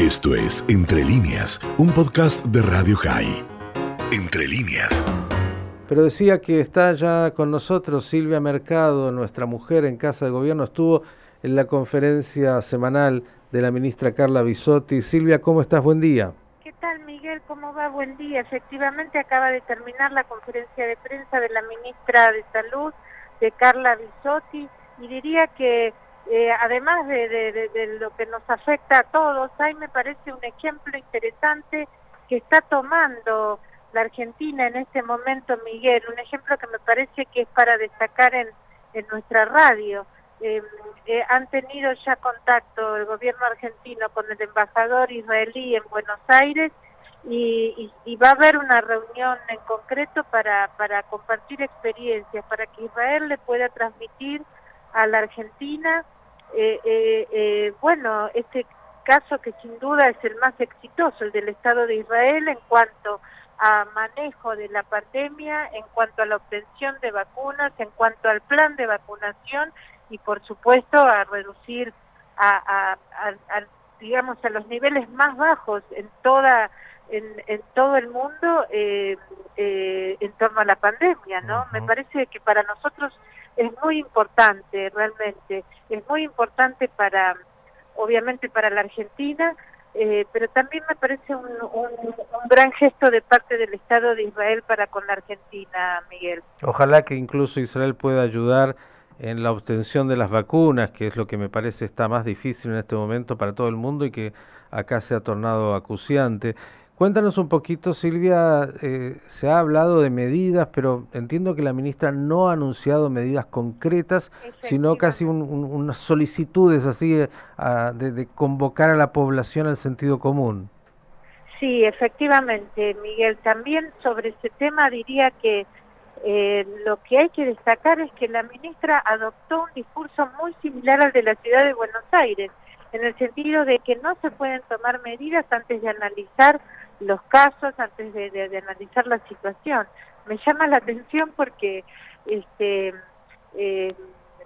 Esto es Entre líneas, un podcast de Radio High. Entre líneas. Pero decía que está ya con nosotros Silvia Mercado, nuestra mujer en Casa de Gobierno, estuvo en la conferencia semanal de la ministra Carla Bisotti. Silvia, ¿cómo estás? Buen día. ¿Qué tal, Miguel? ¿Cómo va? Buen día. Efectivamente acaba de terminar la conferencia de prensa de la ministra de Salud, de Carla Bisotti, y diría que eh, además de, lo que nos afecta a todos, ahí me parece un ejemplo interesante que está tomando la Argentina en este momento, Miguel, un ejemplo que me parece que es para destacar en, nuestra radio. Em, eh, han tenido ya contacto el gobierno argentino con el embajador israelí en Buenos Aires y, va a haber una reunión en concreto para, para compartir experiencias, para que Israel le pueda transmitir a la Argentina eh, eh, eh, bueno, este caso que sin duda es el más exitoso, el del Estado de Israel en cuanto a manejo de la pandemia, en cuanto a la obtención de vacunas, en cuanto al plan de vacunación y por supuesto a reducir a, digamos a los niveles más bajos en toda en, todo el mundo en torno a la pandemia, ¿no? Me parece que para nosotros es muy importante realmente, es muy importante para, obviamente para la Argentina, eh, pero también me parece un, gran gesto de parte del Estado de Israel para con la Argentina, Miguel. Ojalá que incluso Israel pueda ayudar en la obtención de las vacunas, que es lo que me parece está más difícil en este momento para todo el mundo y que acá se ha tornado acuciante. Cuéntanos un poquito, Silvia, eh, se ha hablado de medidas, pero entiendo que la ministra no ha anunciado medidas concretas, sino casi unas solicitudes así eh, de, convocar a la población al sentido común. Sí, efectivamente, Miguel. También sobre ese tema diría que eh, lo que hay que destacar es que la ministra adoptó un discurso muy similar al de la ciudad de Buenos Aires, en el sentido de que no se pueden tomar medidas antes de analizar los casos antes de, analizar la situación. Me llama la atención porque, este, eh,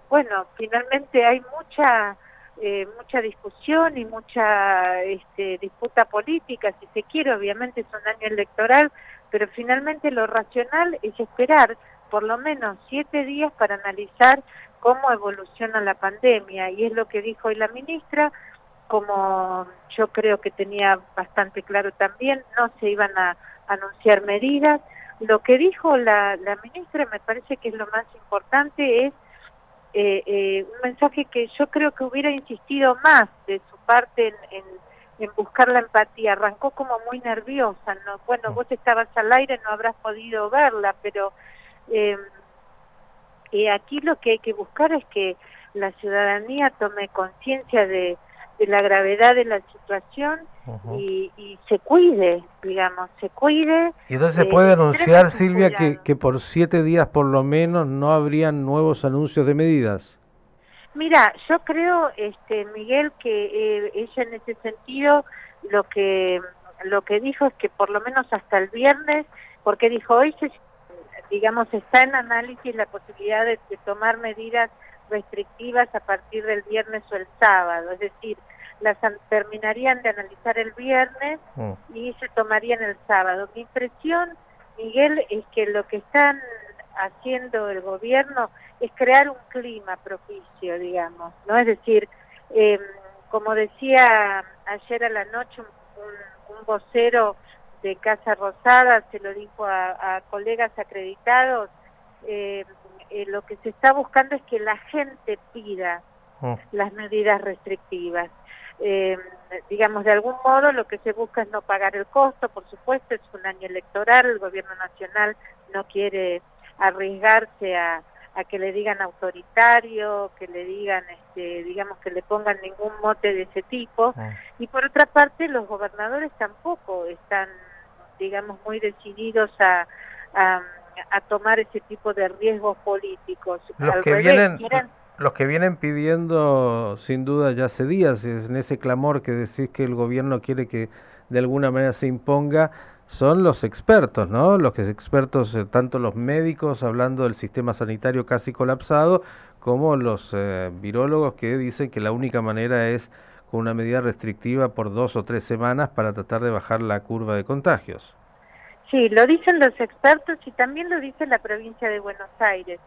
bueno, finalmente hay mucha eh, mucha discusión y mucha este, disputa política, si se quiere, obviamente es un año electoral, pero finalmente lo racional es esperar por lo menos siete días para analizar cómo evoluciona la pandemia, y es lo que dijo hoy la ministra, como yo creo que tenía bastante claro también, no se iban a anunciar medidas. Lo que dijo la, ministra me parece que es lo más importante, es eh, eh, un mensaje que yo creo que hubiera insistido más de su parte en, buscar la empatía. Arrancó como muy nerviosa, ¿no? bueno, vos estabas al aire, no habrás podido verla, pero eh, aquí lo que hay que buscar es que la ciudadanía tome conciencia de de la gravedad de la situación y, se cuide, digamos, se cuide. Y entonces se eh, puede anunciar, Silvia, que, que, por siete días por lo menos no habrían nuevos anuncios de medidas. Mira, yo creo, este, Miguel, que eh, ella en ese sentido lo que lo que dijo es que por lo menos hasta el viernes, porque dijo hoy se, digamos está en análisis la posibilidad de tomar medidas restrictivas a partir del viernes o el sábado, es decir, las terminarían de analizar el viernes mm. y se tomarían el sábado. Mi impresión, Miguel, es que lo que están haciendo el gobierno es crear un clima propicio, digamos, ¿no? Es decir, em, como decía ayer a la noche un, vocero de Casa Rosada, se lo dijo a, colegas acreditados, eh, eh, lo que se está buscando es que la gente pida mm. las medidas restrictivas. Eh, digamos, de algún modo lo que se busca es no pagar el costo, por supuesto, es un año electoral, el gobierno nacional no quiere arriesgarse a, que le digan autoritario, que le digan, este, digamos, que le pongan ningún mote de ese tipo. Mm. Y por otra parte, los gobernadores tampoco están, digamos, muy decididos a a tomar ese tipo de riesgos políticos. Los que vienen los que vienen pidiendo sin duda ya hace días en ese clamor que decís que el gobierno quiere que de alguna manera se imponga son los expertos, ¿no? Los que expertos, eh, tanto los médicos hablando del sistema sanitario casi colapsado, como los eh, virólogos que dicen que la única manera es con una medida restrictiva por dos o tres semanas para tratar de bajar la curva de contagios. Sí, lo dicen los expertos y también lo dice la provincia de Buenos Aires.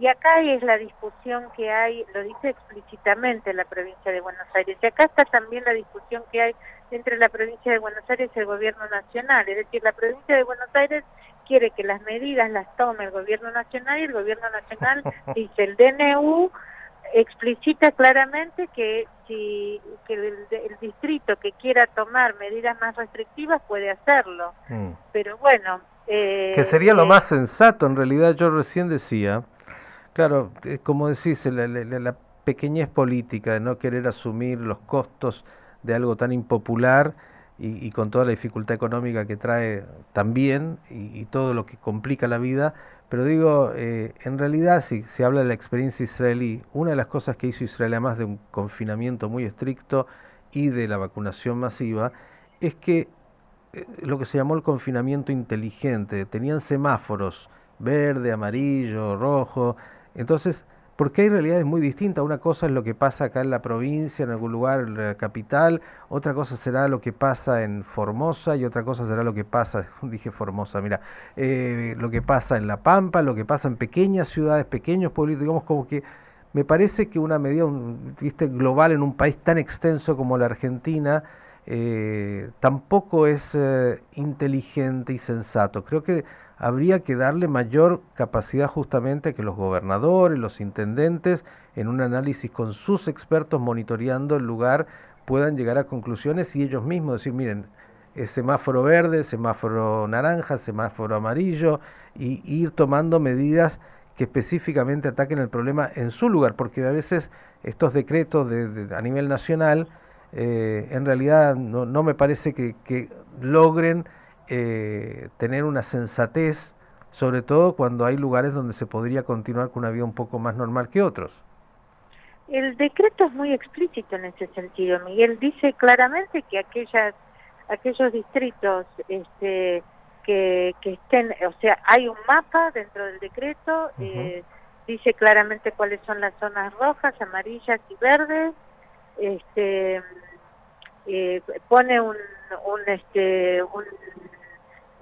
Y acá es la discusión que hay, lo dice explícitamente la provincia de Buenos Aires. Y acá está también la discusión que hay entre la provincia de Buenos Aires y el gobierno nacional. Es decir, la provincia de Buenos Aires quiere que las medidas las tome el gobierno nacional y el gobierno nacional dice el DNU explicita claramente que si que el, distrito que quiera tomar medidas más restrictivas puede hacerlo. Mm. Pero bueno... Eh, que sería lo eh, más sensato, en realidad yo recién decía, claro, eh, como decís, la, la, pequeñez política de no querer asumir los costos de algo tan impopular y, con toda la dificultad económica que trae también y todo lo que complica la vida, pero digo, eh, en realidad si se habla de la experiencia israelí, una de las cosas que hizo Israel, además de un confinamiento muy estricto y de la vacunación masiva, es que eh, lo que se llamó el confinamiento inteligente, tenían semáforos, verde, amarillo, rojo, entonces porque hay realidades muy distintas. Una cosa es lo que pasa acá en la provincia, en algún lugar, en la capital, otra cosa será lo que pasa en Formosa y otra cosa será lo que pasa, dije Formosa, mira, eh, lo que pasa en La Pampa, lo que pasa en pequeñas ciudades, pequeños pueblos, digamos como que me parece que una medida viste, global en un país tan extenso como la Argentina eh, tampoco es eh, inteligente y sensato. Creo que habría que darle mayor capacidad justamente que los gobernadores, los intendentes, en un análisis con sus expertos monitoreando el lugar, puedan llegar a conclusiones y ellos mismos decir, miren, semáforo verde, semáforo naranja, semáforo amarillo, y ir tomando medidas que específicamente ataquen el problema en su lugar, porque a veces estos decretos de, a nivel nacional eh, en realidad no, no me parece que, que logren eh, tener una sensatez, sobre todo cuando hay lugares donde se podría continuar con una vida un poco más normal que otros. El decreto es muy explícito en ese sentido, Miguel. Dice claramente que aquellas, aquellos distritos este, que, que estén, o sea, hay un mapa dentro del decreto, eh, dice claramente cuáles son las zonas rojas, amarillas y verdes, este, eh, pone un, un, este, un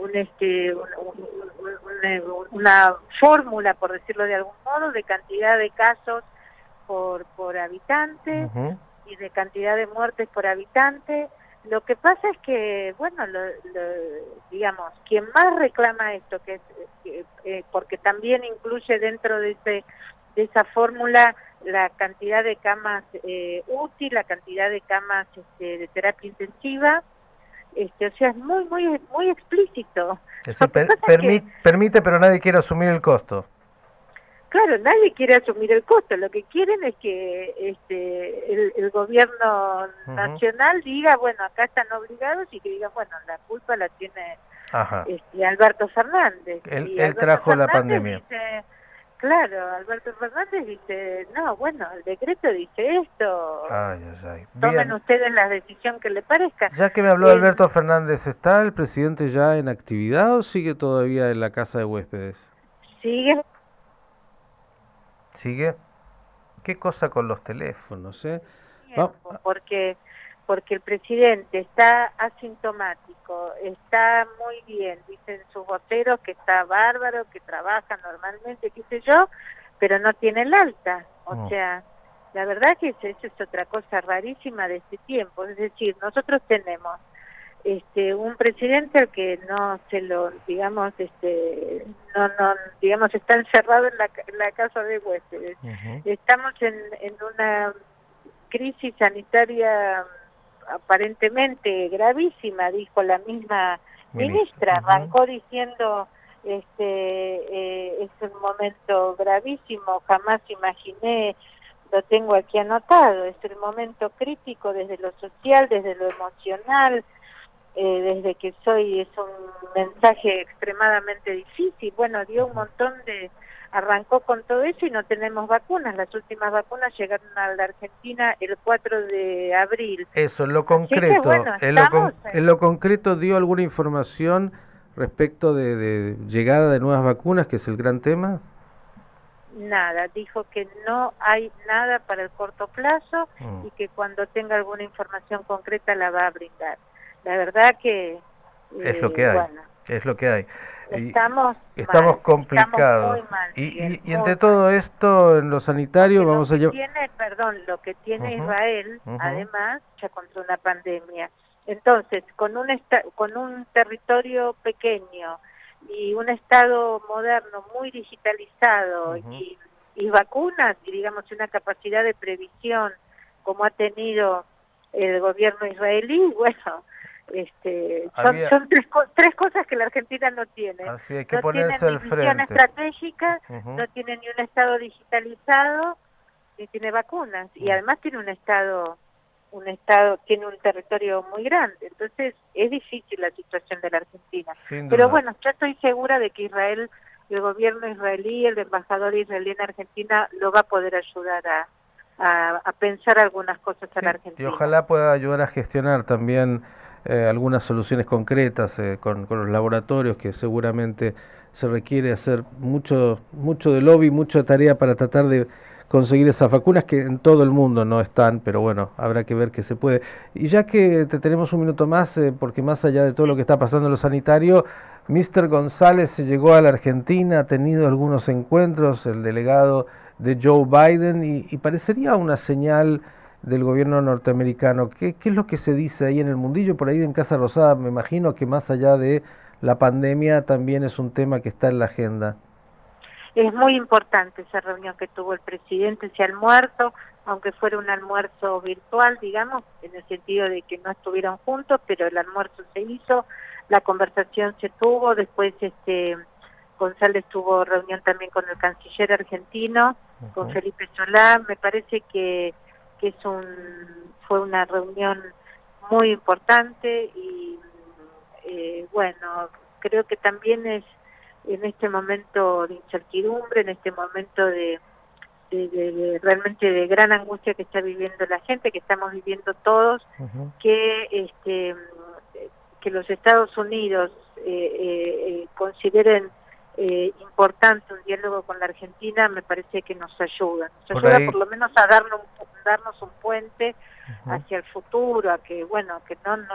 un, este, una, fórmula, por decirlo de algún modo, de cantidad de casos por, por habitante y de cantidad de muertes por habitante. Lo que pasa es que, bueno, digamos, quien más reclama esto, que, eh, porque también incluye dentro de, ese, de esa fórmula la cantidad de camas eh, útil, la cantidad de camas este, de terapia intensiva, este, o sea, es muy, muy, muy explícito. permite, pero nadie quiere asumir el costo. Claro, nadie quiere asumir el costo. Lo que quieren es que este, el, gobierno nacional diga, bueno, acá están obligados y que digan, bueno, la culpa la tiene este, Alberto Fernández. Él, trajo la pandemia. Claro, Alberto Fernández dice, no, bueno, el decreto dice esto, tomen ustedes la decisión que le parezca. Ya que me habló Alberto Fernández, ¿está el presidente ya en actividad o sigue todavía en la casa de huéspedes? Sigue. ¿Sigue? ¿Qué cosa con los teléfonos? Eh? Porque porque el presidente está asintomático, está muy bien, dicen sus voceros que está bárbaro, que trabaja normalmente, qué sé yo, pero no tiene el alta. O sea, la verdad que eso es otra cosa rarísima de este tiempo. Es decir, nosotros tenemos este un presidente al que no se lo digamos este no no digamos está encerrado en la, casa de huéspedes estamos en, en una crisis sanitaria aparentemente gravísima, dijo la misma ministra, arrancó diciendo este eh, es un momento gravísimo, jamás imaginé, lo tengo aquí anotado, es el momento crítico desde lo social, desde lo emocional, eh, desde que soy, es un mensaje extremadamente difícil, bueno, dio un montón de arrancó con todo eso y no tenemos vacunas. Las últimas vacunas llegaron a la Argentina el 4 de abril. Eso, en lo concreto, en, lo concreto dio alguna información respecto de, llegada de nuevas vacunas, que es el gran tema. nada. Dijo que no hay nada para el corto plazo mm. y que cuando tenga alguna información concreta la va a brindar. La verdad que... es lo que hay. es lo que hay. Estamos, estamos complicados. y, y, entre todo esto, en lo sanitario, vamos a llevar... Perdón, lo que tiene Israel, además, ya contra una pandemia. Entonces, con un, con un territorio pequeño, y un Estado moderno muy digitalizado y, vacunas y digamos una capacidad de previsión como ha tenido el gobierno israelí, bueno, este, son, tres, tres, cosas que la Argentina no tiene. Así hay que no ponerse al frente. estratégica, no tiene ni un Estado digitalizado, ni tiene vacunas, y además tiene un Estado un estado tiene un territorio muy grande, entonces es difícil la situación de la Argentina. Pero bueno, yo estoy segura de que Israel, el gobierno israelí, el embajador israelí en Argentina lo va a poder ayudar a, a, pensar algunas cosas en Argentina. Y ojalá pueda ayudar a gestionar también eh, algunas soluciones concretas eh, con, los laboratorios que seguramente se requiere hacer mucho, mucho de lobby, mucha tarea para tratar de conseguir esas vacunas que en todo el mundo no están, pero bueno, habrá que ver qué se puede. Y ya que te tenemos un minuto más, eh, porque más allá de todo lo que está pasando en lo sanitario, Mr. González llegó a la Argentina, ha tenido algunos encuentros, el delegado de Joe Biden, y, parecería una señal del gobierno norteamericano. ¿Qué, ¿Qué, es lo que se dice ahí en el mundillo? Por ahí en Casa Rosada me imagino que más allá de la pandemia también es un tema que está en la agenda. Es muy importante esa reunión que tuvo el presidente, ese almuerzo, aunque fuera un almuerzo virtual, digamos, en el sentido de que no estuvieron juntos, pero el almuerzo se hizo, la conversación se tuvo, después este González tuvo reunión también con el canciller argentino, con Felipe Solá, me parece que, que es un, fue una reunión muy importante y eh, bueno, creo que también es en este momento de incertidumbre, en este momento de, realmente de gran angustia que está viviendo la gente, que estamos viviendo todos, que este que los Estados Unidos eh, eh, consideren eh, importante un diálogo con la Argentina, me parece que nos ayuda. Nos ayuda por lo menos a darnos, darnos un puente hacia el futuro, a que, bueno, que no, no,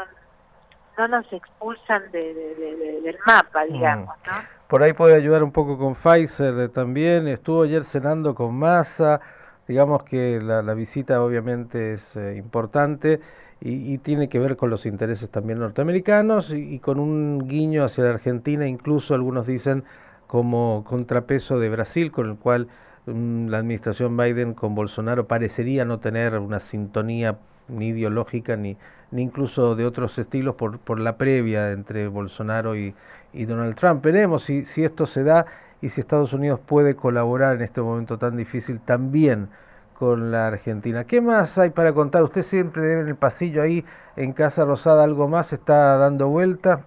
no nos expulsan del mapa, digamos, ¿no? Por ahí puede ayudar un poco con Pfizer eh, también. Estuvo ayer cenando con Massa. Digamos que la, visita obviamente es eh, importante y, tiene que ver con los intereses también norteamericanos y, con un guiño hacia la Argentina, incluso algunos dicen como contrapeso de Brasil, con el cual mm, la administración Biden con Bolsonaro parecería no tener una sintonía ni ideológica ni, ni incluso de otros estilos por, por la previa entre Bolsonaro y, y Donald Trump. Veremos si, si esto se da y si Estados Unidos puede colaborar en este momento tan difícil también con la Argentina. ¿Qué más hay para contar? Usted siempre en el pasillo ahí en Casa Rosada algo más está dando vuelta.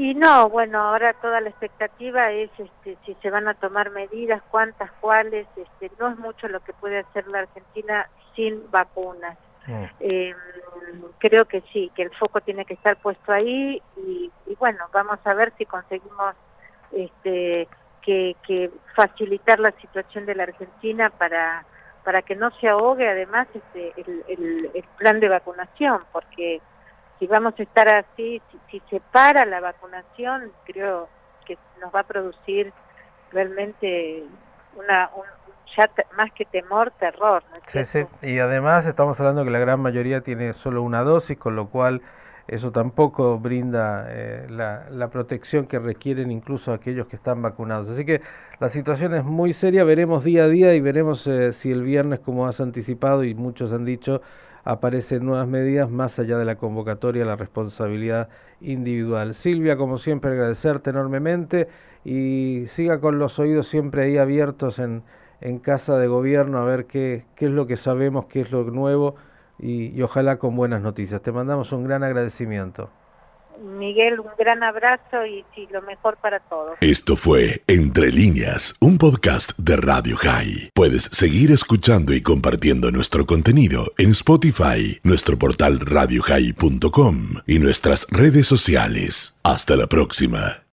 Y no, bueno, ahora toda la expectativa es este, si se van a tomar medidas, cuántas, cuáles, este, no es mucho lo que puede hacer la Argentina sin vacunas. Mm. Eh, creo que sí, que el foco tiene que estar puesto ahí y, bueno, vamos a ver si conseguimos este, que, facilitar la situación de la Argentina para, para que no se ahogue además este, el, el, plan de vacunación, porque si vamos a estar así, si, se para la vacunación, creo que nos va a producir realmente una, ya más que temor, terror. sí, sí, y además estamos hablando que la gran mayoría tiene solo una dosis, con lo cual eso tampoco brinda eh, la, la, protección que requieren incluso aquellos que están vacunados. Así que la situación es muy seria, veremos día a día y veremos eh, si el viernes, como has anticipado y muchos han dicho, aparecen nuevas medidas más allá de la convocatoria, la responsabilidad individual. Silvia, como siempre, agradecerte enormemente y siga con los oídos siempre ahí abiertos en en casa de gobierno a ver qué, qué es lo que sabemos, qué es lo nuevo y, ojalá con buenas noticias. Te mandamos un gran agradecimiento. Miguel, un gran abrazo y lo mejor para todos. Esto fue Entre líneas, un podcast de Radio High. Puedes seguir escuchando y compartiendo nuestro contenido en Spotify, nuestro portal radiohigh.com y nuestras redes sociales. Hasta la próxima.